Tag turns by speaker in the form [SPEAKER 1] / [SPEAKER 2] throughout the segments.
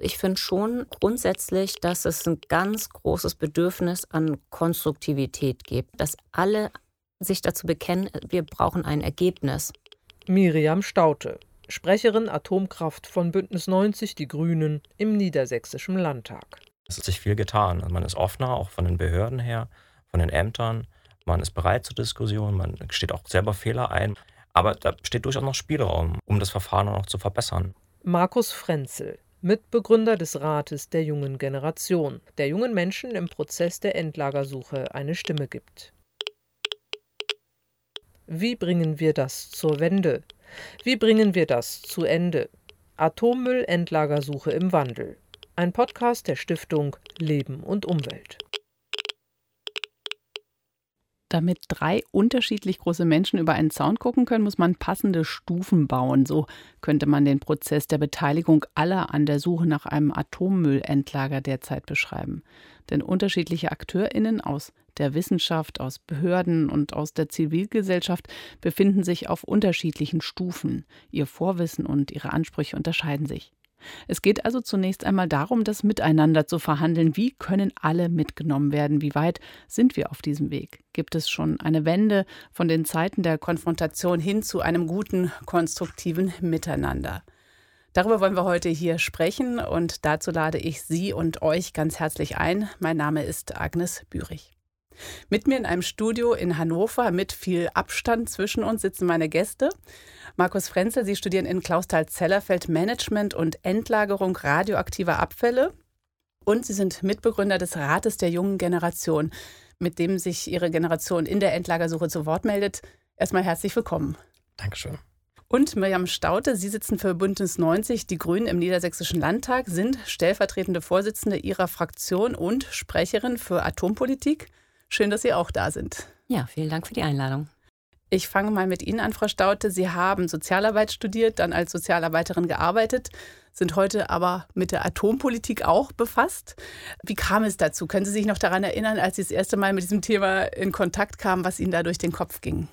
[SPEAKER 1] Ich finde schon grundsätzlich, dass es ein ganz großes Bedürfnis an Konstruktivität gibt, dass alle sich dazu bekennen, wir brauchen ein Ergebnis.
[SPEAKER 2] Miriam Staute, Sprecherin Atomkraft von Bündnis 90 Die Grünen im Niedersächsischen Landtag.
[SPEAKER 3] Es hat sich viel getan. Also man ist offener, auch von den Behörden her, von den Ämtern. Man ist bereit zur Diskussion, man steht auch selber Fehler ein. Aber da besteht durchaus noch Spielraum, um das Verfahren auch noch zu verbessern.
[SPEAKER 2] Markus Frenzel, Mitbegründer des Rates der jungen Generation, der jungen Menschen im Prozess der Endlagersuche eine Stimme gibt. Wie bringen wir das zur Wende? Wie bringen wir das zu Ende? Atommüll-Endlagersuche im Wandel. Ein Podcast der Stiftung Leben und Umwelt.
[SPEAKER 4] Damit drei unterschiedlich große Menschen über einen Zaun gucken können, muss man passende Stufen bauen. So könnte man den Prozess der Beteiligung aller an der Suche nach einem Atommüllendlager derzeit beschreiben. Denn unterschiedliche AkteurInnen aus der Wissenschaft, aus Behörden und aus der Zivilgesellschaft befinden sich auf unterschiedlichen Stufen. Ihr Vorwissen und ihre Ansprüche unterscheiden sich. Es geht also zunächst einmal darum, das Miteinander zu verhandeln. Wie können alle mitgenommen werden? Wie weit sind wir auf diesem Weg? Gibt es schon eine Wende von den Zeiten der Konfrontation hin zu einem guten, konstruktiven Miteinander? Darüber wollen wir heute hier sprechen und dazu lade ich Sie und euch ganz herzlich ein. Mein Name ist Agnes Bürich. Mit mir in einem Studio in Hannover mit viel Abstand zwischen uns sitzen meine Gäste. Markus Frenzel, Sie studieren in Klausthal-Zellerfeld Management und Endlagerung radioaktiver Abfälle. Und Sie sind Mitbegründer des Rates der jungen Generation, mit dem sich Ihre Generation in der Endlagersuche zu Wort meldet. Erstmal herzlich willkommen.
[SPEAKER 3] Dankeschön.
[SPEAKER 4] Und Mirjam Staute, Sie sitzen für Bündnis 90, die Grünen im Niedersächsischen Landtag, sind stellvertretende Vorsitzende Ihrer Fraktion und Sprecherin für Atompolitik. Schön, dass Sie auch da sind.
[SPEAKER 1] Ja, vielen Dank für die Einladung.
[SPEAKER 4] Ich fange mal mit Ihnen an, Frau Staute. Sie haben Sozialarbeit studiert, dann als Sozialarbeiterin gearbeitet, sind heute aber mit der Atompolitik auch befasst. Wie kam es dazu? Können Sie sich noch daran erinnern, als Sie das erste Mal mit diesem Thema in Kontakt kamen, was Ihnen da durch den Kopf ging?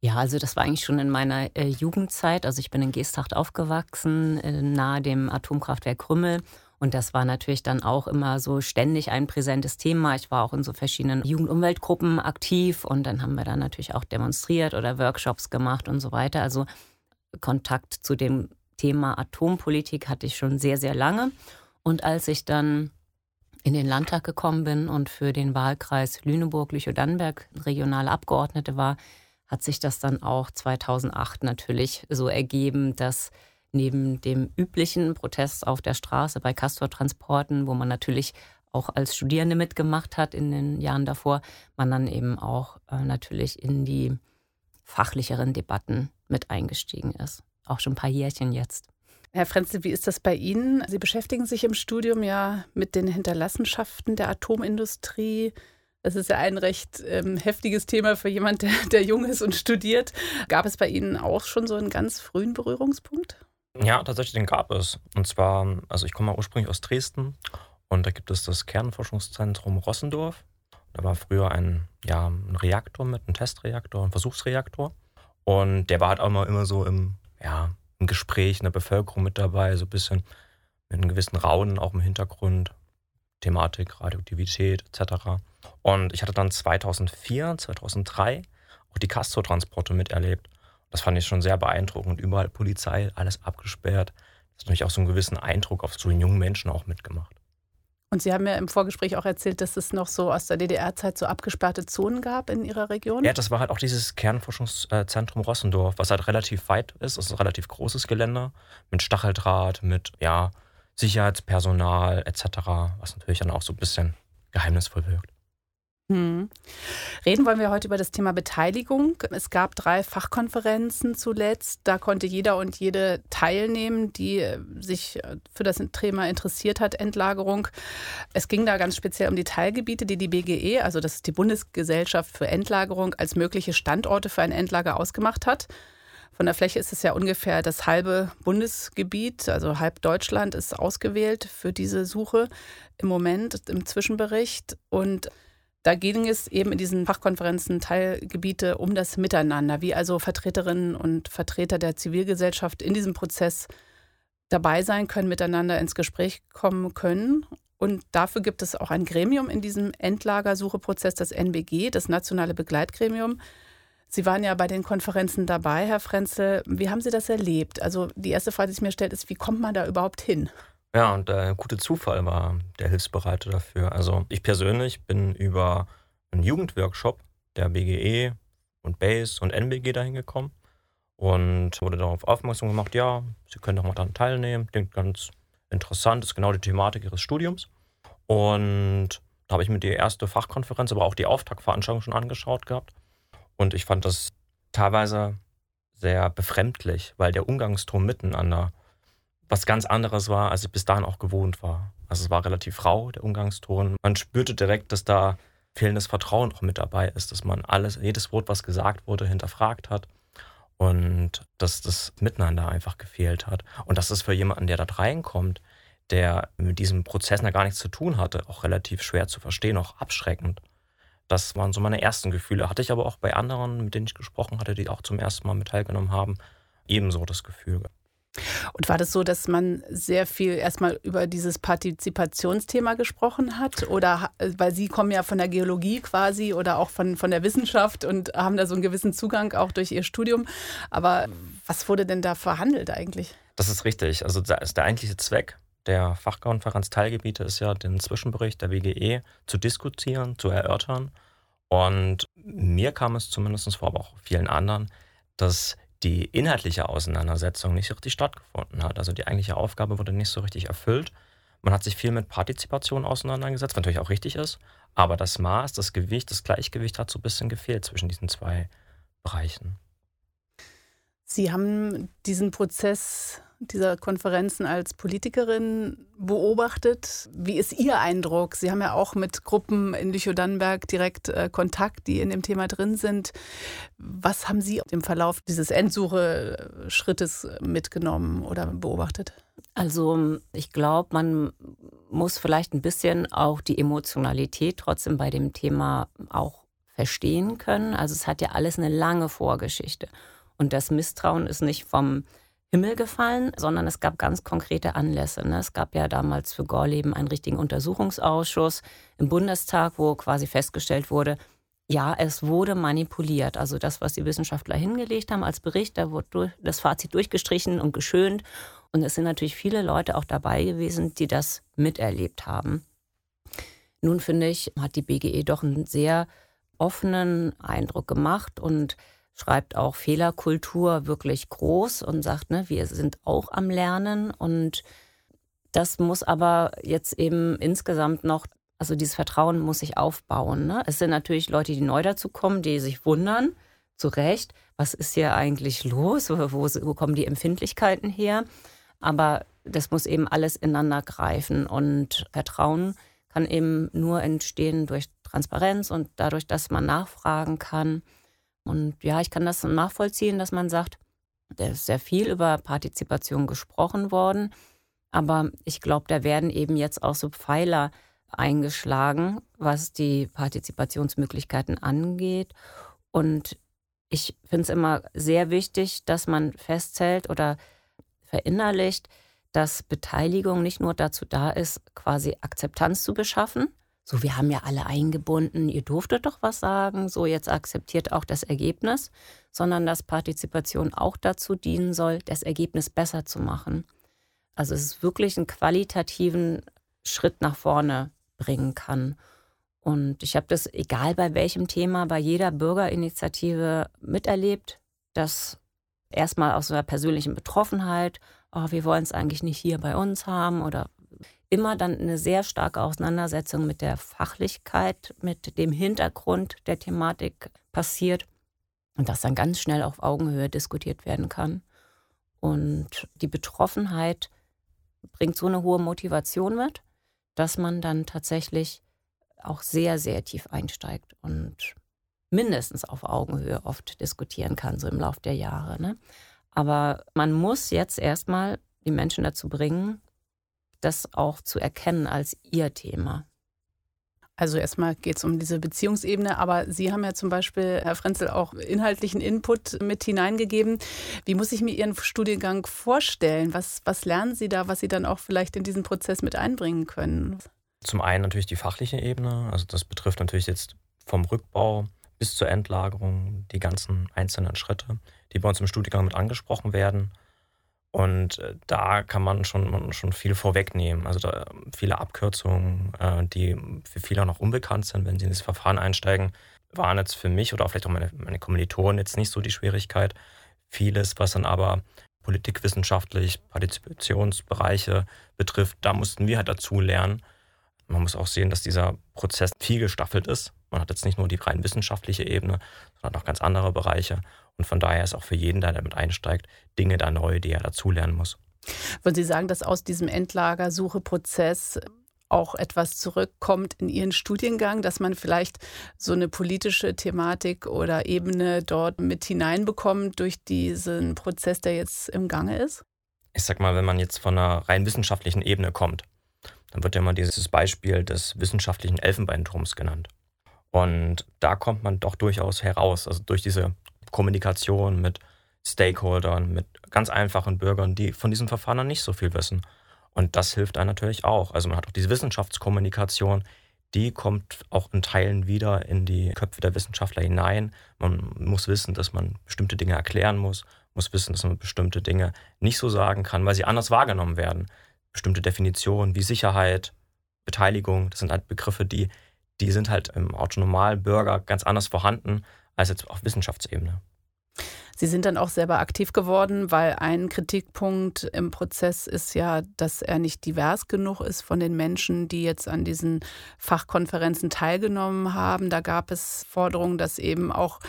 [SPEAKER 1] Ja, also das war eigentlich schon in meiner äh, Jugendzeit. Also ich bin in Geesthacht aufgewachsen, äh, nahe dem Atomkraftwerk Krümmel und das war natürlich dann auch immer so ständig ein präsentes Thema. Ich war auch in so verschiedenen Jugendumweltgruppen aktiv und dann haben wir dann natürlich auch demonstriert oder Workshops gemacht und so weiter. Also Kontakt zu dem Thema Atompolitik hatte ich schon sehr, sehr lange. Und als ich dann in den Landtag gekommen bin und für den Wahlkreis Lüneburg-Lüchow-Dannenberg regionale Abgeordnete war, hat sich das dann auch 2008 natürlich so ergeben, dass neben dem üblichen Protest auf der Straße bei Castor-Transporten, wo man natürlich auch als Studierende mitgemacht hat in den Jahren davor, man dann eben auch äh, natürlich in die fachlicheren Debatten mit eingestiegen ist. Auch schon ein paar Jährchen jetzt.
[SPEAKER 4] Herr Frenzel, wie ist das bei Ihnen? Sie beschäftigen sich im Studium ja mit den Hinterlassenschaften der Atomindustrie. Das ist ja ein recht ähm, heftiges Thema für jemand, der, der jung ist und studiert. Gab es bei Ihnen auch schon so einen ganz frühen Berührungspunkt?
[SPEAKER 3] Ja, tatsächlich, den gab es. Und zwar, also ich komme ursprünglich aus Dresden und da gibt es das Kernforschungszentrum Rossendorf. Da war früher ein, ja, ein Reaktor mit, einem Testreaktor, ein Versuchsreaktor. Und der war halt auch immer, immer so im, ja, im Gespräch in der Bevölkerung mit dabei, so ein bisschen mit einem gewissen Raunen auch im Hintergrund, Thematik, Radioaktivität etc. Und ich hatte dann 2004, 2003 auch die Castor-Transporte miterlebt. Das fand ich schon sehr beeindruckend. Überall Polizei, alles abgesperrt. Das hat natürlich auch so einen gewissen Eindruck auf so einen jungen Menschen auch mitgemacht.
[SPEAKER 4] Und Sie haben ja im Vorgespräch auch erzählt, dass es noch so aus der DDR-Zeit so abgesperrte Zonen gab in Ihrer Region.
[SPEAKER 3] Ja, das war halt auch dieses Kernforschungszentrum Rossendorf, was halt relativ weit ist. Das ist ein relativ großes Gelände mit Stacheldraht, mit ja, Sicherheitspersonal etc., was natürlich dann auch so ein bisschen geheimnisvoll wirkt.
[SPEAKER 4] Hm. Reden wollen wir heute über das Thema Beteiligung. Es gab drei Fachkonferenzen zuletzt. Da konnte jeder und jede teilnehmen, die äh, sich äh, für das Thema interessiert hat, Endlagerung. Es ging da ganz speziell um die Teilgebiete, die die BGE, also das ist die Bundesgesellschaft für Endlagerung, als mögliche Standorte für ein Endlager ausgemacht hat. Von der Fläche ist es ja ungefähr das halbe Bundesgebiet, also halb Deutschland ist ausgewählt für diese Suche im Moment im Zwischenbericht. Und da ging es eben in diesen Fachkonferenzen Teilgebiete um das Miteinander, wie also Vertreterinnen und Vertreter der Zivilgesellschaft in diesem Prozess dabei sein können, miteinander ins Gespräch kommen können. Und dafür gibt es auch ein Gremium in diesem Endlagersucheprozess, das NBG, das Nationale Begleitgremium. Sie waren ja bei den Konferenzen dabei, Herr Frenzel. Wie haben Sie das erlebt? Also die erste Frage, die sich mir stellt, ist, wie kommt man da überhaupt hin?
[SPEAKER 3] Ja, und der gute Zufall war der Hilfsbereiter dafür. Also ich persönlich bin über einen Jugendworkshop der BGE und BASE und NBG dahin gekommen und wurde darauf aufmerksam gemacht, ja, Sie können doch mal daran teilnehmen, klingt ganz interessant, ist genau die Thematik Ihres Studiums. Und da habe ich mir die erste Fachkonferenz, aber auch die Auftaktveranstaltung schon angeschaut gehabt. Und ich fand das teilweise sehr befremdlich, weil der Umgangston miteinander was ganz anderes war, als ich bis dahin auch gewohnt war. Also es war relativ rau, der Umgangston. Man spürte direkt, dass da fehlendes Vertrauen auch mit dabei ist, dass man alles, jedes Wort, was gesagt wurde, hinterfragt hat und dass das Miteinander einfach gefehlt hat. Und das ist für jemanden, der da reinkommt, der mit diesem Prozess gar nichts zu tun hatte, auch relativ schwer zu verstehen, auch abschreckend. Das waren so meine ersten Gefühle. Hatte ich aber auch bei anderen, mit denen ich gesprochen hatte, die auch zum ersten Mal mit teilgenommen haben, ebenso das Gefühl.
[SPEAKER 4] Und war das so, dass man sehr viel erstmal über dieses Partizipationsthema gesprochen hat? Oder weil Sie kommen ja von der Geologie quasi oder auch von, von der Wissenschaft und haben da so einen gewissen Zugang auch durch Ihr Studium. Aber was wurde denn da verhandelt eigentlich?
[SPEAKER 3] Das ist richtig. Also das ist der eigentliche Zweck der Fachkonferenz Teilgebiete ist ja, den Zwischenbericht der WGE zu diskutieren, zu erörtern. Und mir kam es zumindest vor, aber auch vielen anderen, dass die inhaltliche Auseinandersetzung nicht richtig stattgefunden hat. Also die eigentliche Aufgabe wurde nicht so richtig erfüllt. Man hat sich viel mit Partizipation auseinandergesetzt, was natürlich auch richtig ist, aber das Maß, das Gewicht, das Gleichgewicht hat so ein bisschen gefehlt zwischen diesen zwei Bereichen.
[SPEAKER 4] Sie haben diesen Prozess dieser Konferenzen als Politikerin beobachtet. Wie ist Ihr Eindruck? Sie haben ja auch mit Gruppen in Lüchow-Dannenberg direkt äh, Kontakt, die in dem Thema drin sind. Was haben Sie im Verlauf dieses Endsuche-Schrittes mitgenommen oder beobachtet?
[SPEAKER 1] Also ich glaube, man muss vielleicht ein bisschen auch die Emotionalität trotzdem bei dem Thema auch verstehen können. Also es hat ja alles eine lange Vorgeschichte. Und das Misstrauen ist nicht vom Himmel gefallen, sondern es gab ganz konkrete Anlässe. Ne? Es gab ja damals für Gorleben einen richtigen Untersuchungsausschuss im Bundestag, wo quasi festgestellt wurde, ja, es wurde manipuliert. Also das, was die Wissenschaftler hingelegt haben als Bericht, da wurde das Fazit durchgestrichen und geschönt. Und es sind natürlich viele Leute auch dabei gewesen, die das miterlebt haben. Nun finde ich, hat die BGE doch einen sehr offenen Eindruck gemacht und schreibt auch Fehlerkultur wirklich groß und sagt, ne, wir sind auch am Lernen. Und das muss aber jetzt eben insgesamt noch, also dieses Vertrauen muss sich aufbauen. Ne? Es sind natürlich Leute, die neu dazu kommen, die sich wundern, zu Recht, was ist hier eigentlich los, wo, wo kommen die Empfindlichkeiten her, aber das muss eben alles ineinander greifen. Und Vertrauen kann eben nur entstehen durch Transparenz und dadurch, dass man nachfragen kann und ja, ich kann das nachvollziehen, dass man sagt, da ist sehr viel über Partizipation gesprochen worden. Aber ich glaube, da werden eben jetzt auch so Pfeiler eingeschlagen, was die Partizipationsmöglichkeiten angeht. Und ich finde es immer sehr wichtig, dass man festhält oder verinnerlicht, dass Beteiligung nicht nur dazu da ist, quasi Akzeptanz zu beschaffen, so, wir haben ja alle eingebunden, ihr durftet doch was sagen, so jetzt akzeptiert auch das Ergebnis, sondern dass Partizipation auch dazu dienen soll, das Ergebnis besser zu machen. Also es ist wirklich einen qualitativen Schritt nach vorne bringen kann. Und ich habe das, egal bei welchem Thema, bei jeder Bürgerinitiative miterlebt, dass erstmal aus so einer persönlichen Betroffenheit, oh, wir wollen es eigentlich nicht hier bei uns haben oder immer dann eine sehr starke Auseinandersetzung mit der Fachlichkeit, mit dem Hintergrund der Thematik passiert und das dann ganz schnell auf Augenhöhe diskutiert werden kann. Und die Betroffenheit bringt so eine hohe Motivation mit, dass man dann tatsächlich auch sehr, sehr tief einsteigt und mindestens auf Augenhöhe oft diskutieren kann, so im Laufe der Jahre. Ne? Aber man muss jetzt erstmal die Menschen dazu bringen, das auch zu erkennen als ihr Thema.
[SPEAKER 4] Also erstmal geht es um diese Beziehungsebene, aber Sie haben ja zum Beispiel, Herr Frenzel, auch inhaltlichen Input mit hineingegeben. Wie muss ich mir Ihren Studiengang vorstellen? Was, was lernen Sie da, was Sie dann auch vielleicht in diesen Prozess mit einbringen können?
[SPEAKER 3] Zum einen natürlich die fachliche Ebene. Also das betrifft natürlich jetzt vom Rückbau bis zur Endlagerung die ganzen einzelnen Schritte, die bei uns im Studiengang mit angesprochen werden. Und äh, da kann man schon, schon viel vorwegnehmen. Also viele Abkürzungen, äh, die für viele noch unbekannt sind, wenn sie in das Verfahren einsteigen, waren jetzt für mich oder vielleicht auch meine, meine Kommilitonen jetzt nicht so die Schwierigkeit. Vieles, was dann aber politikwissenschaftlich, Partizipationsbereiche betrifft, da mussten wir halt dazu lernen. Man muss auch sehen, dass dieser Prozess viel gestaffelt ist. Man hat jetzt nicht nur die rein wissenschaftliche Ebene, sondern auch ganz andere Bereiche. Und von daher ist auch für jeden, der damit einsteigt, Dinge da neu, die er dazulernen muss.
[SPEAKER 4] Würden Sie sagen, dass aus diesem Endlagersucheprozess auch etwas zurückkommt in Ihren Studiengang, dass man vielleicht so eine politische Thematik oder Ebene dort mit hineinbekommt durch diesen Prozess, der jetzt im Gange ist?
[SPEAKER 3] Ich sag mal, wenn man jetzt von einer rein wissenschaftlichen Ebene kommt, dann wird ja immer dieses Beispiel des wissenschaftlichen Elfenbeinturms genannt. Und da kommt man doch durchaus heraus, also durch diese Kommunikation mit Stakeholdern, mit ganz einfachen Bürgern, die von diesem Verfahren noch nicht so viel wissen. Und das hilft einem natürlich auch. Also man hat auch diese Wissenschaftskommunikation, die kommt auch in Teilen wieder in die Köpfe der Wissenschaftler hinein. Man muss wissen, dass man bestimmte Dinge erklären muss, muss wissen, dass man bestimmte Dinge nicht so sagen kann, weil sie anders wahrgenommen werden. Bestimmte Definitionen wie Sicherheit, Beteiligung, das sind halt Begriffe, die, die sind halt im Autonomalbürger ganz anders vorhanden als jetzt auf Wissenschaftsebene.
[SPEAKER 4] Sie sind dann auch selber aktiv geworden, weil ein Kritikpunkt im Prozess ist ja, dass er nicht divers genug ist von den Menschen, die jetzt an diesen Fachkonferenzen teilgenommen haben. Da gab es Forderungen, dass eben auch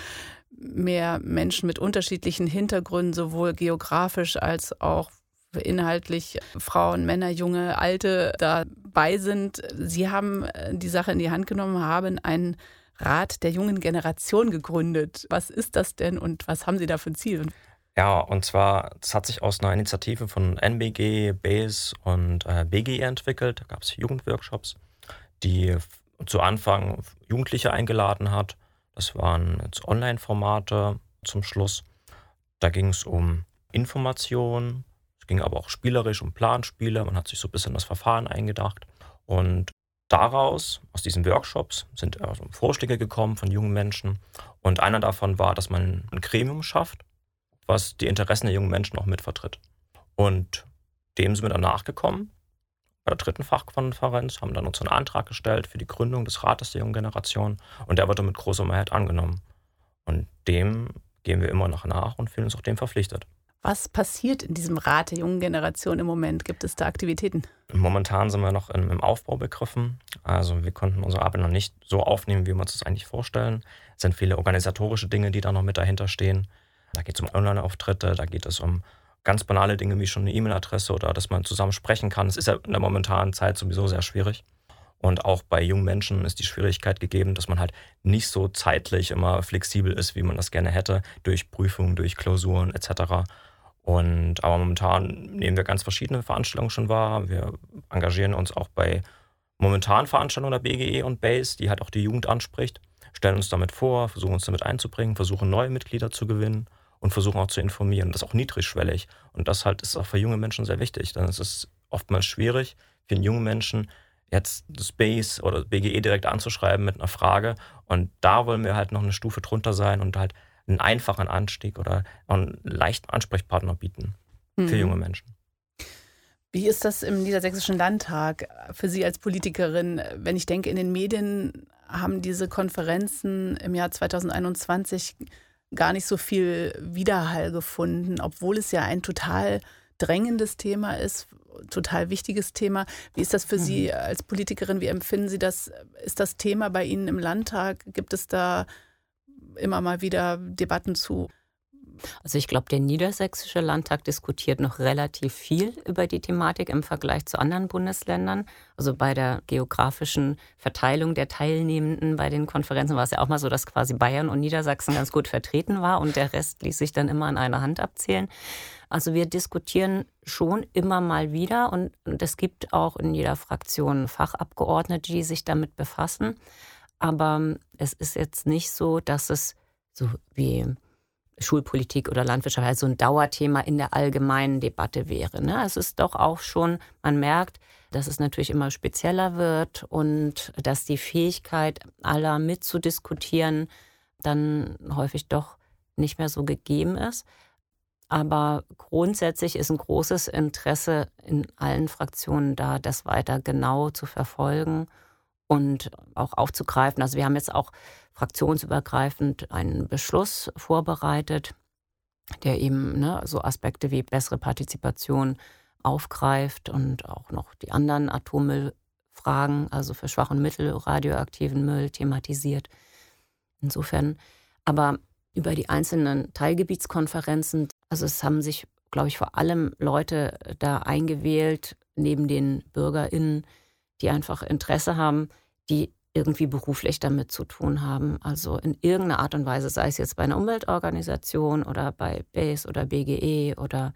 [SPEAKER 4] mehr Menschen mit unterschiedlichen Hintergründen, sowohl geografisch als auch inhaltlich Frauen, Männer, junge, alte dabei sind. Sie haben die Sache in die Hand genommen, haben einen Rat der jungen Generation gegründet. Was ist das denn und was haben Sie da für ein Ziel?
[SPEAKER 3] Ja, und zwar, das hat sich aus einer Initiative von NBG, BASE und äh, BGE entwickelt. Da gab es Jugendworkshops, die zu Anfang Jugendliche eingeladen hat. Das waren jetzt Online-Formate zum Schluss. Da ging es um Information, es ging aber auch spielerisch um Planspiele. Man hat sich so ein bisschen das Verfahren eingedacht. Und daraus, aus diesen Workshops, sind also Vorschläge gekommen von jungen Menschen. Und einer davon war, dass man ein Gremium schafft, was die Interessen der jungen Menschen auch mitvertritt. Und dem sind wir dann nachgekommen. Bei der dritten Fachkonferenz haben dann uns einen Antrag gestellt für die Gründung des Rates der jungen Generation. Und der wurde mit großer Mehrheit angenommen. Und dem gehen wir immer noch nach und fühlen uns auch dem verpflichtet.
[SPEAKER 4] Was passiert in diesem Rat der jungen Generation im Moment? Gibt es da Aktivitäten?
[SPEAKER 3] Momentan sind wir noch im Aufbau begriffen. Also wir konnten unsere Arbeit noch nicht so aufnehmen, wie wir uns das eigentlich vorstellen. Es sind viele organisatorische Dinge, die da noch mit dahinter stehen. Da geht es um Online-Auftritte, da geht es um ganz banale Dinge wie schon eine E-Mail-Adresse oder dass man zusammen sprechen kann. Das ist ja in der momentanen Zeit sowieso sehr schwierig. Und auch bei jungen Menschen ist die Schwierigkeit gegeben, dass man halt nicht so zeitlich immer flexibel ist, wie man das gerne hätte, durch Prüfungen, durch Klausuren etc. Und aber momentan nehmen wir ganz verschiedene Veranstaltungen schon wahr. Wir engagieren uns auch bei momentanen Veranstaltungen der BGE und BASE, die halt auch die Jugend anspricht, stellen uns damit vor, versuchen uns damit einzubringen, versuchen neue Mitglieder zu gewinnen und versuchen auch zu informieren. Das ist auch niedrigschwellig. Und das halt ist auch für junge Menschen sehr wichtig. Denn es ist oftmals schwierig für einen jungen Menschen, jetzt das BASE oder BGE direkt anzuschreiben mit einer Frage. Und da wollen wir halt noch eine Stufe drunter sein und halt einen einfachen Anstieg oder einen leichten Ansprechpartner bieten mhm. für junge Menschen.
[SPEAKER 4] Wie ist das im Niedersächsischen Landtag für Sie als Politikerin? Wenn ich denke, in den Medien haben diese Konferenzen im Jahr 2021 gar nicht so viel Widerhall gefunden, obwohl es ja ein total drängendes Thema ist, total wichtiges Thema. Wie ist das für mhm. Sie als Politikerin? Wie empfinden Sie das? Ist das Thema bei Ihnen im Landtag? Gibt es da immer mal wieder Debatten zu.
[SPEAKER 1] Also ich glaube, der Niedersächsische Landtag diskutiert noch relativ viel über die Thematik im Vergleich zu anderen Bundesländern. Also bei der geografischen Verteilung der Teilnehmenden bei den Konferenzen war es ja auch mal so, dass quasi Bayern und Niedersachsen ganz gut vertreten war und der Rest ließ sich dann immer an einer Hand abzählen. Also wir diskutieren schon immer mal wieder und es gibt auch in jeder Fraktion Fachabgeordnete, die sich damit befassen. Aber es ist jetzt nicht so, dass es so wie Schulpolitik oder Landwirtschaft halt so ein Dauerthema in der allgemeinen Debatte wäre. Ne? Es ist doch auch schon, man merkt, dass es natürlich immer spezieller wird und dass die Fähigkeit aller mitzudiskutieren dann häufig doch nicht mehr so gegeben ist. Aber grundsätzlich ist ein großes Interesse in allen Fraktionen da, das weiter genau zu verfolgen und auch aufzugreifen. Also wir haben jetzt auch fraktionsübergreifend einen Beschluss vorbereitet, der eben ne, so Aspekte wie bessere Partizipation aufgreift und auch noch die anderen Atommüllfragen, also für schwachen Mittel, radioaktiven Müll thematisiert. Insofern, aber über die einzelnen Teilgebietskonferenzen, also es haben sich, glaube ich, vor allem Leute da eingewählt, neben den BürgerInnen, die einfach Interesse haben, die irgendwie beruflich damit zu tun haben. Also in irgendeiner Art und Weise, sei es jetzt bei einer Umweltorganisation oder bei BASE oder BGE oder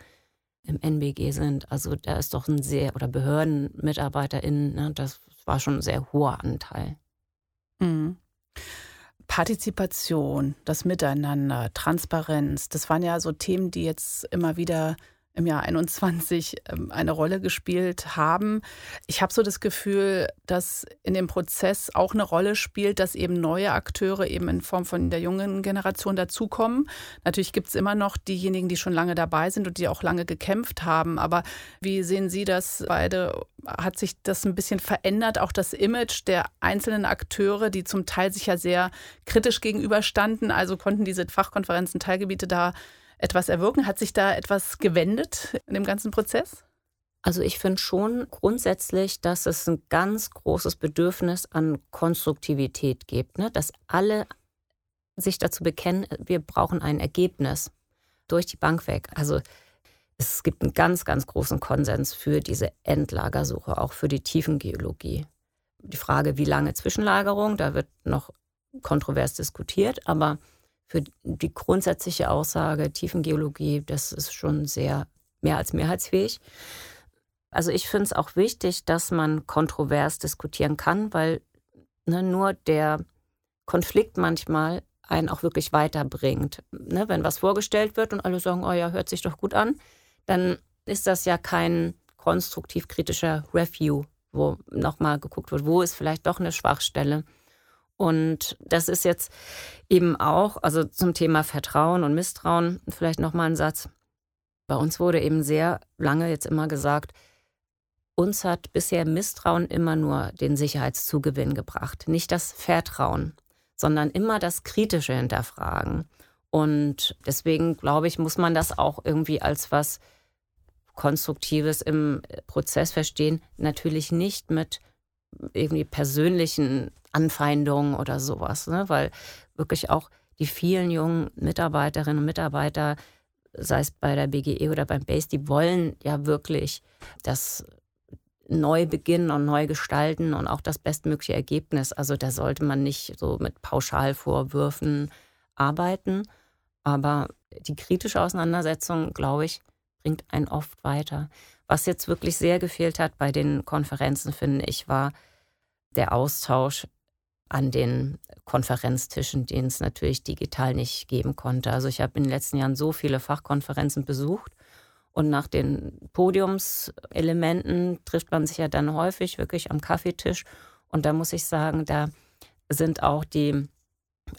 [SPEAKER 1] im NBG sind. Also da ist doch ein sehr, oder BehördenmitarbeiterInnen, ne, das war schon ein sehr hoher Anteil.
[SPEAKER 4] Mhm. Partizipation, das Miteinander, Transparenz, das waren ja so Themen, die jetzt immer wieder im Jahr 21 ähm, eine Rolle gespielt haben. Ich habe so das Gefühl, dass in dem Prozess auch eine Rolle spielt, dass eben neue Akteure eben in Form von der jungen Generation dazukommen. Natürlich gibt es immer noch diejenigen, die schon lange dabei sind und die auch lange gekämpft haben. Aber wie sehen Sie das beide? Hat sich das ein bisschen verändert, auch das Image der einzelnen Akteure, die zum Teil sich ja sehr kritisch gegenüberstanden? Also konnten diese Fachkonferenzen, Teilgebiete da etwas erwirken? Hat sich da etwas gewendet in dem ganzen Prozess?
[SPEAKER 1] Also ich finde schon grundsätzlich, dass es ein ganz großes Bedürfnis an Konstruktivität gibt, ne? dass alle sich dazu bekennen, wir brauchen ein Ergebnis durch die Bank weg. Also es gibt einen ganz, ganz großen Konsens für diese Endlagersuche, auch für die Tiefengeologie. Die Frage, wie lange Zwischenlagerung, da wird noch kontrovers diskutiert, aber für die grundsätzliche Aussage Tiefengeologie, das ist schon sehr mehr als mehrheitsfähig. Also ich finde es auch wichtig, dass man kontrovers diskutieren kann, weil ne, nur der Konflikt manchmal einen auch wirklich weiterbringt. Ne, wenn was vorgestellt wird und alle sagen, oh ja, hört sich doch gut an, dann ist das ja kein konstruktiv kritischer Review, wo nochmal geguckt wird, wo ist vielleicht doch eine Schwachstelle. Und das ist jetzt eben auch, also zum Thema Vertrauen und Misstrauen, vielleicht nochmal ein Satz. Bei uns wurde eben sehr lange jetzt immer gesagt, uns hat bisher Misstrauen immer nur den Sicherheitszugewinn gebracht, nicht das Vertrauen, sondern immer das kritische Hinterfragen. Und deswegen glaube ich, muss man das auch irgendwie als was Konstruktives im Prozess verstehen. Natürlich nicht mit irgendwie persönlichen Anfeindungen oder sowas, ne? weil wirklich auch die vielen jungen Mitarbeiterinnen und Mitarbeiter, sei es bei der BGE oder beim BASE, die wollen ja wirklich das neu beginnen und neu gestalten und auch das bestmögliche Ergebnis. Also da sollte man nicht so mit Pauschalvorwürfen arbeiten. Aber die kritische Auseinandersetzung, glaube ich, bringt einen oft weiter. Was jetzt wirklich sehr gefehlt hat bei den Konferenzen, finde ich, war der Austausch an den Konferenztischen, den es natürlich digital nicht geben konnte. Also ich habe in den letzten Jahren so viele Fachkonferenzen besucht und nach den Podiumselementen trifft man sich ja dann häufig wirklich am Kaffeetisch. Und da muss ich sagen, da sind auch die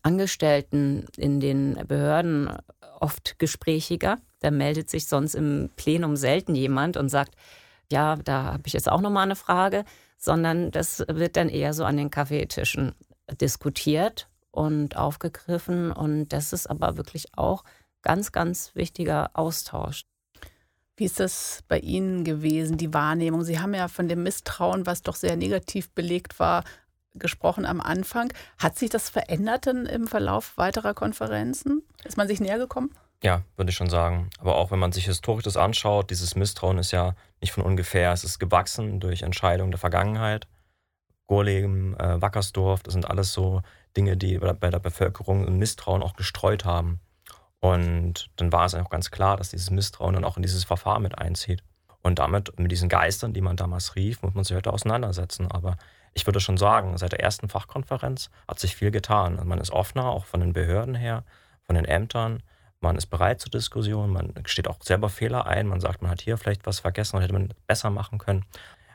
[SPEAKER 1] Angestellten in den Behörden oft gesprächiger. Da meldet sich sonst im Plenum selten jemand und sagt, ja, da habe ich jetzt auch noch mal eine Frage, sondern das wird dann eher so an den Kaffeetischen diskutiert und aufgegriffen. Und das ist aber wirklich auch ganz, ganz wichtiger Austausch.
[SPEAKER 4] Wie ist das bei Ihnen gewesen, die Wahrnehmung? Sie haben ja von dem Misstrauen, was doch sehr negativ belegt war, gesprochen am Anfang. Hat sich das verändert denn im Verlauf weiterer Konferenzen? Ist man sich näher gekommen?
[SPEAKER 3] Ja, würde ich schon sagen. Aber auch wenn man sich historisch das anschaut, dieses Misstrauen ist ja nicht von ungefähr. Es ist gewachsen durch Entscheidungen der Vergangenheit. Gorleben, äh, Wackersdorf, das sind alles so Dinge, die bei der Bevölkerung ein Misstrauen auch gestreut haben. Und dann war es auch ganz klar, dass dieses Misstrauen dann auch in dieses Verfahren mit einzieht. Und damit, mit diesen Geistern, die man damals rief, muss man sich heute auseinandersetzen. Aber ich würde schon sagen, seit der ersten Fachkonferenz hat sich viel getan. Man ist offener, auch von den Behörden her, von den Ämtern. Man ist bereit zur Diskussion, man steht auch selber Fehler ein, man sagt, man hat hier vielleicht was vergessen und hätte man besser machen können.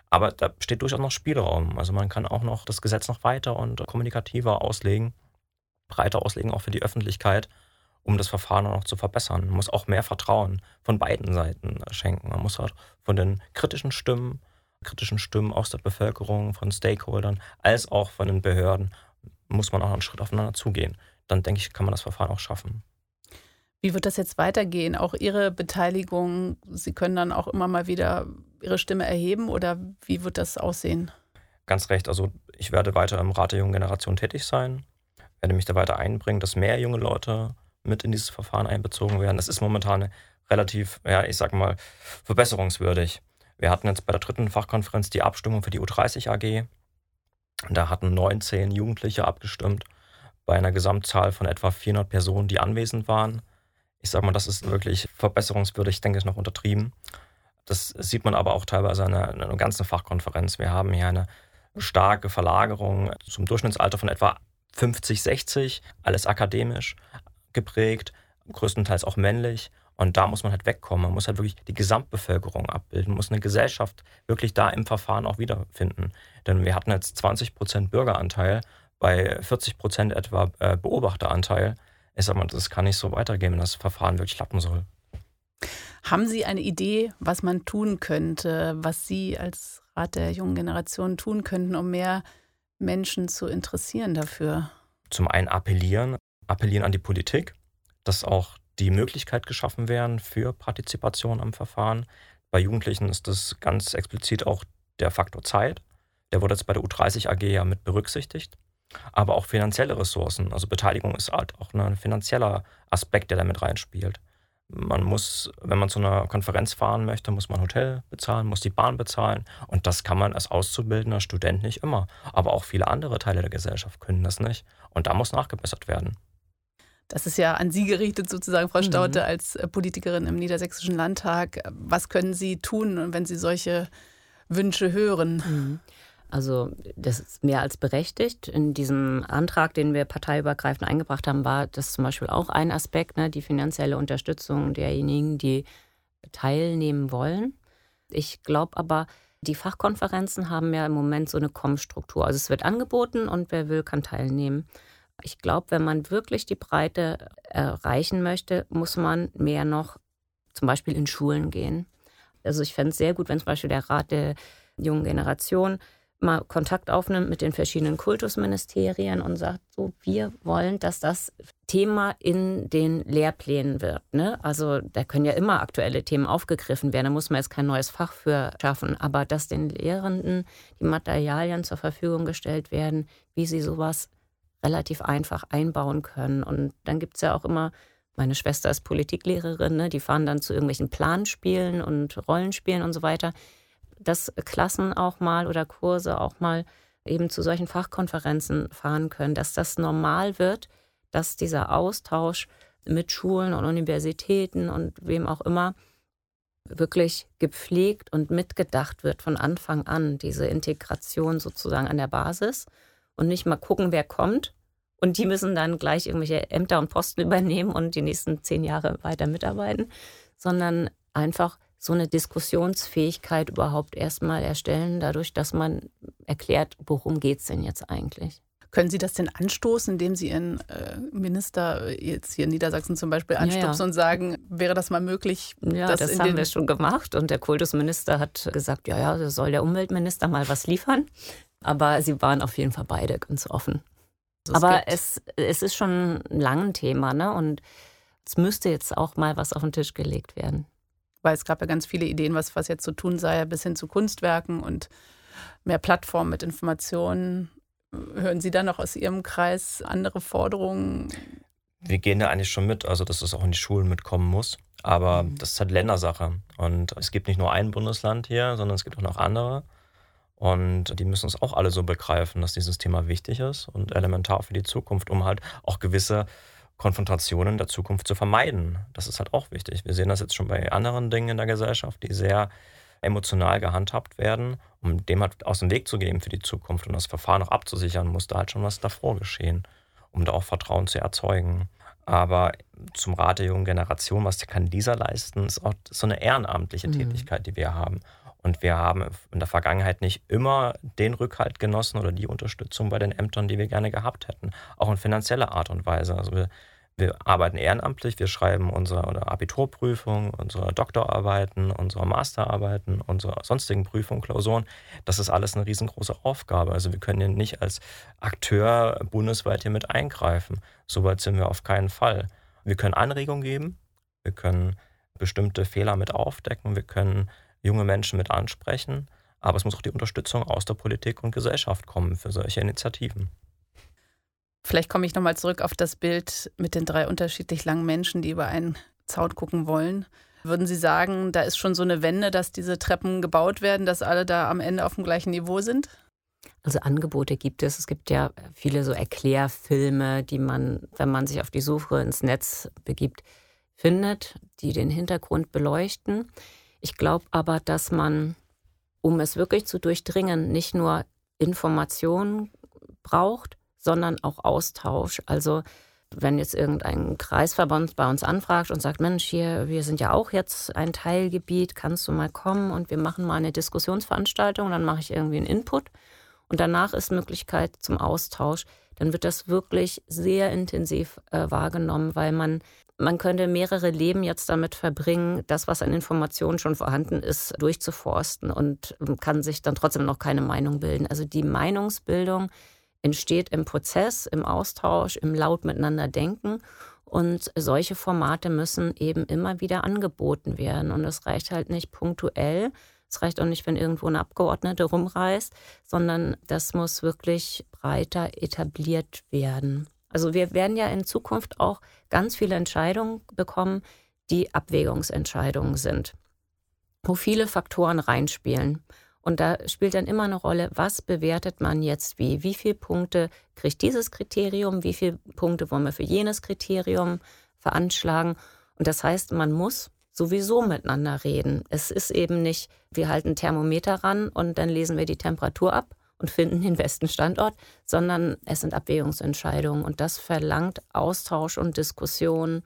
[SPEAKER 3] Aber da steht durchaus noch Spielraum. Also man kann auch noch das Gesetz noch weiter und kommunikativer auslegen, breiter auslegen, auch für die Öffentlichkeit, um das Verfahren noch zu verbessern. Man muss auch mehr Vertrauen von beiden Seiten schenken. Man muss halt von den kritischen Stimmen, kritischen Stimmen aus der Bevölkerung, von Stakeholdern, als auch von den Behörden, muss man auch einen Schritt aufeinander zugehen. Dann denke ich, kann man das Verfahren auch schaffen.
[SPEAKER 4] Wie wird das jetzt weitergehen? Auch Ihre Beteiligung, Sie können dann auch immer mal wieder Ihre Stimme erheben oder wie wird das aussehen?
[SPEAKER 3] Ganz recht. Also ich werde weiter im Rat der jungen Generation tätig sein, werde mich da weiter einbringen, dass mehr junge Leute mit in dieses Verfahren einbezogen werden. Das ist momentan relativ, ja, ich sag mal, verbesserungswürdig. Wir hatten jetzt bei der dritten Fachkonferenz die Abstimmung für die U30 AG. Da hatten 19 Jugendliche abgestimmt bei einer Gesamtzahl von etwa 400 Personen, die anwesend waren. Ich sage mal, das ist wirklich verbesserungswürdig, ich denke, ist noch untertrieben. Das sieht man aber auch teilweise an einer, einer ganzen Fachkonferenz. Wir haben hier eine starke Verlagerung zum Durchschnittsalter von etwa 50, 60, alles akademisch geprägt, größtenteils auch männlich. Und da muss man halt wegkommen. Man muss halt wirklich die Gesamtbevölkerung abbilden, muss eine Gesellschaft wirklich da im Verfahren auch wiederfinden. Denn wir hatten jetzt 20 Prozent Bürgeranteil bei 40 Prozent etwa äh, Beobachteranteil. Ich sag mal, das kann nicht so weitergehen, wenn das Verfahren wirklich klappen soll.
[SPEAKER 4] Haben Sie eine Idee, was man tun könnte, was Sie als Rat der jungen Generation tun könnten, um mehr Menschen zu interessieren dafür?
[SPEAKER 3] Zum einen appellieren, appellieren an die Politik, dass auch die Möglichkeit geschaffen werden für Partizipation am Verfahren. Bei Jugendlichen ist das ganz explizit auch der Faktor Zeit. Der wurde jetzt bei der U30 AG ja mit berücksichtigt aber auch finanzielle Ressourcen. Also Beteiligung ist halt auch ein finanzieller Aspekt, der damit reinspielt. Man muss, wenn man zu einer Konferenz fahren möchte, muss man Hotel bezahlen, muss die Bahn bezahlen. Und das kann man als auszubildender Student nicht immer. Aber auch viele andere Teile der Gesellschaft können das nicht. Und da muss nachgebessert werden.
[SPEAKER 4] Das ist ja an Sie gerichtet, sozusagen, Frau Staute, mhm. als äh, Politikerin im Niedersächsischen Landtag. Was können Sie tun, wenn Sie solche Wünsche hören? Mhm.
[SPEAKER 1] Also das ist mehr als berechtigt. In diesem Antrag, den wir parteiübergreifend eingebracht haben, war das zum Beispiel auch ein Aspekt, ne, die finanzielle Unterstützung derjenigen, die teilnehmen wollen. Ich glaube aber, die Fachkonferenzen haben ja im Moment so eine Kommstruktur. Also es wird angeboten und wer will, kann teilnehmen. Ich glaube, wenn man wirklich die Breite erreichen möchte, muss man mehr noch zum Beispiel in Schulen gehen. Also ich fände es sehr gut, wenn zum Beispiel der Rat der jungen Generation mal Kontakt aufnimmt mit den verschiedenen Kultusministerien und sagt, so, wir wollen, dass das Thema in den Lehrplänen wird. Ne? Also da können ja immer aktuelle Themen aufgegriffen werden, da muss man jetzt kein neues Fach für schaffen, aber dass den Lehrenden die Materialien zur Verfügung gestellt werden, wie sie sowas relativ einfach einbauen können. Und dann gibt es ja auch immer meine Schwester ist Politiklehrerin, ne? die fahren dann zu irgendwelchen Planspielen und Rollenspielen und so weiter dass Klassen auch mal oder Kurse auch mal eben zu solchen Fachkonferenzen fahren können, dass das normal wird, dass dieser Austausch mit Schulen und Universitäten und wem auch immer wirklich gepflegt und mitgedacht wird von Anfang an, diese Integration sozusagen an der Basis und nicht mal gucken, wer kommt. Und die müssen dann gleich irgendwelche Ämter und Posten übernehmen und die nächsten zehn Jahre weiter mitarbeiten, sondern einfach so eine Diskussionsfähigkeit überhaupt erstmal erstellen, dadurch, dass man erklärt, worum geht es denn jetzt eigentlich.
[SPEAKER 4] Können Sie das denn anstoßen, indem Sie Ihren äh, Minister jetzt hier in Niedersachsen zum Beispiel anstupsen ja, ja. und sagen, wäre das mal möglich?
[SPEAKER 1] Ja, das haben wir schon gemacht und der Kultusminister hat gesagt, ja, ja, soll der Umweltminister mal was liefern. Aber sie waren auf jeden Fall beide ganz offen. Also Aber es, es ist schon ein langes Thema, ne? Und es müsste jetzt auch mal was auf den Tisch gelegt werden
[SPEAKER 4] weil es gab ja ganz viele Ideen, was, was jetzt zu tun sei, bis hin zu Kunstwerken und mehr Plattformen mit Informationen. Hören Sie da noch aus Ihrem Kreis andere Forderungen?
[SPEAKER 3] wir gehen da eigentlich schon mit, also dass es auch in die Schulen mitkommen muss. Aber mhm. das ist halt Ländersache. Und es gibt nicht nur ein Bundesland hier, sondern es gibt auch noch andere. Und die müssen es auch alle so begreifen, dass dieses Thema wichtig ist und elementar für die Zukunft, um halt auch gewisse Konfrontationen der Zukunft zu vermeiden. Das ist halt auch wichtig. Wir sehen das jetzt schon bei anderen Dingen in der Gesellschaft, die sehr emotional gehandhabt werden, um dem halt aus dem Weg zu gehen für die Zukunft und das Verfahren auch abzusichern, muss da halt schon was davor geschehen, um da auch Vertrauen zu erzeugen. Aber zum Rat der jungen Generation, was kann dieser leisten, ist auch so eine ehrenamtliche mhm. Tätigkeit, die wir haben. Und wir haben in der Vergangenheit nicht immer den Rückhalt genossen oder die Unterstützung bei den Ämtern, die wir gerne gehabt hätten. Auch in finanzieller Art und Weise. Also wir, wir arbeiten ehrenamtlich, wir schreiben unsere Abiturprüfung, unsere Doktorarbeiten, unsere Masterarbeiten, unsere sonstigen Prüfungen, Klausuren. Das ist alles eine riesengroße Aufgabe. Also wir können nicht als Akteur bundesweit hier mit eingreifen. Soweit sind wir auf keinen Fall. Wir können Anregungen geben, wir können bestimmte Fehler mit aufdecken, wir können junge Menschen mit ansprechen. Aber es muss auch die Unterstützung aus der Politik und Gesellschaft kommen für solche Initiativen.
[SPEAKER 4] Vielleicht komme ich nochmal zurück auf das Bild mit den drei unterschiedlich langen Menschen, die über einen Zaun gucken wollen. Würden Sie sagen, da ist schon so eine Wende, dass diese Treppen gebaut werden, dass alle da am Ende auf dem gleichen Niveau sind?
[SPEAKER 1] Also Angebote gibt es. Es gibt ja viele so Erklärfilme, die man, wenn man sich auf die Suche ins Netz begibt, findet, die den Hintergrund beleuchten. Ich glaube aber, dass man, um es wirklich zu durchdringen, nicht nur Informationen braucht, sondern auch Austausch. Also wenn jetzt irgendein Kreisverband bei uns anfragt und sagt, Mensch, hier, wir sind ja auch jetzt ein Teilgebiet, kannst du mal kommen und wir machen mal eine Diskussionsveranstaltung, dann mache ich irgendwie einen Input und danach ist Möglichkeit zum Austausch, dann wird das wirklich sehr intensiv äh, wahrgenommen, weil man man könnte mehrere Leben jetzt damit verbringen, das, was an Informationen schon vorhanden ist, durchzuforsten und kann sich dann trotzdem noch keine Meinung bilden. Also die Meinungsbildung entsteht im Prozess, im Austausch, im laut miteinander denken. Und solche Formate müssen eben immer wieder angeboten werden. Und es reicht halt nicht punktuell. Es reicht auch nicht, wenn irgendwo eine Abgeordnete rumreist, sondern das muss wirklich breiter etabliert werden. Also wir werden ja in Zukunft auch ganz viele Entscheidungen bekommen, die Abwägungsentscheidungen sind, wo viele Faktoren reinspielen. Und da spielt dann immer eine Rolle, was bewertet man jetzt wie? Wie viele Punkte kriegt dieses Kriterium? Wie viele Punkte wollen wir für jenes Kriterium veranschlagen? Und das heißt, man muss sowieso miteinander reden. Es ist eben nicht, wir halten Thermometer ran und dann lesen wir die Temperatur ab, und finden den besten Standort, sondern es sind Abwägungsentscheidungen und das verlangt Austausch und Diskussion.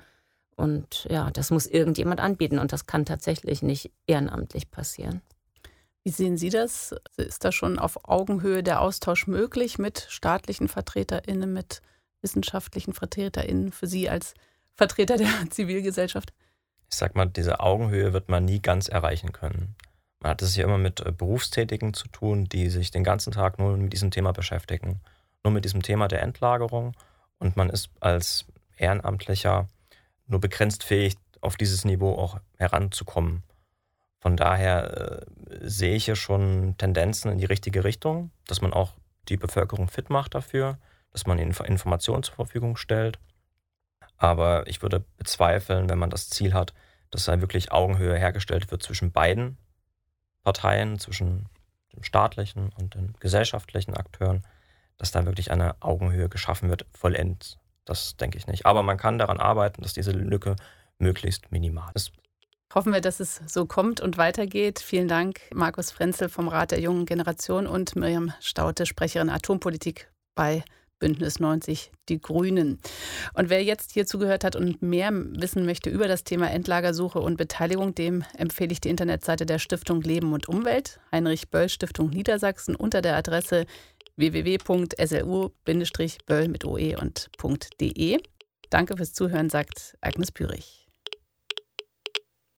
[SPEAKER 1] Und ja, das muss irgendjemand anbieten und das kann tatsächlich nicht ehrenamtlich passieren.
[SPEAKER 4] Wie sehen Sie das? Ist da schon auf Augenhöhe der Austausch möglich mit staatlichen VertreterInnen, mit wissenschaftlichen VertreterInnen für Sie als Vertreter der Zivilgesellschaft?
[SPEAKER 3] Ich sag mal, diese Augenhöhe wird man nie ganz erreichen können. Man hat es ja immer mit äh, Berufstätigen zu tun, die sich den ganzen Tag nur mit diesem Thema beschäftigen. Nur mit diesem Thema der Endlagerung. Und man ist als Ehrenamtlicher nur begrenzt fähig, auf dieses Niveau auch heranzukommen. Von daher äh, sehe ich hier schon Tendenzen in die richtige Richtung, dass man auch die Bevölkerung fit macht dafür, dass man ihnen Informationen zur Verfügung stellt. Aber ich würde bezweifeln, wenn man das Ziel hat, dass da wirklich Augenhöhe hergestellt wird zwischen beiden Parteien, zwischen dem staatlichen und den gesellschaftlichen Akteuren, dass da wirklich eine Augenhöhe geschaffen wird, vollends. Das denke ich nicht. Aber man kann daran arbeiten, dass diese Lücke möglichst minimal ist.
[SPEAKER 4] Hoffen wir, dass es so kommt und weitergeht. Vielen Dank, Markus Frenzel vom Rat der jungen Generation und Miriam Staute, Sprecherin Atompolitik bei Bündnis 90 Die Grünen. Und wer jetzt hier zugehört hat und mehr wissen möchte über das Thema Endlagersuche und Beteiligung, dem empfehle ich die Internetseite der Stiftung Leben und Umwelt, Heinrich Böll Stiftung Niedersachsen unter der Adresse www.slu-böll mit oe und .de. Danke fürs Zuhören, sagt Agnes Pürich.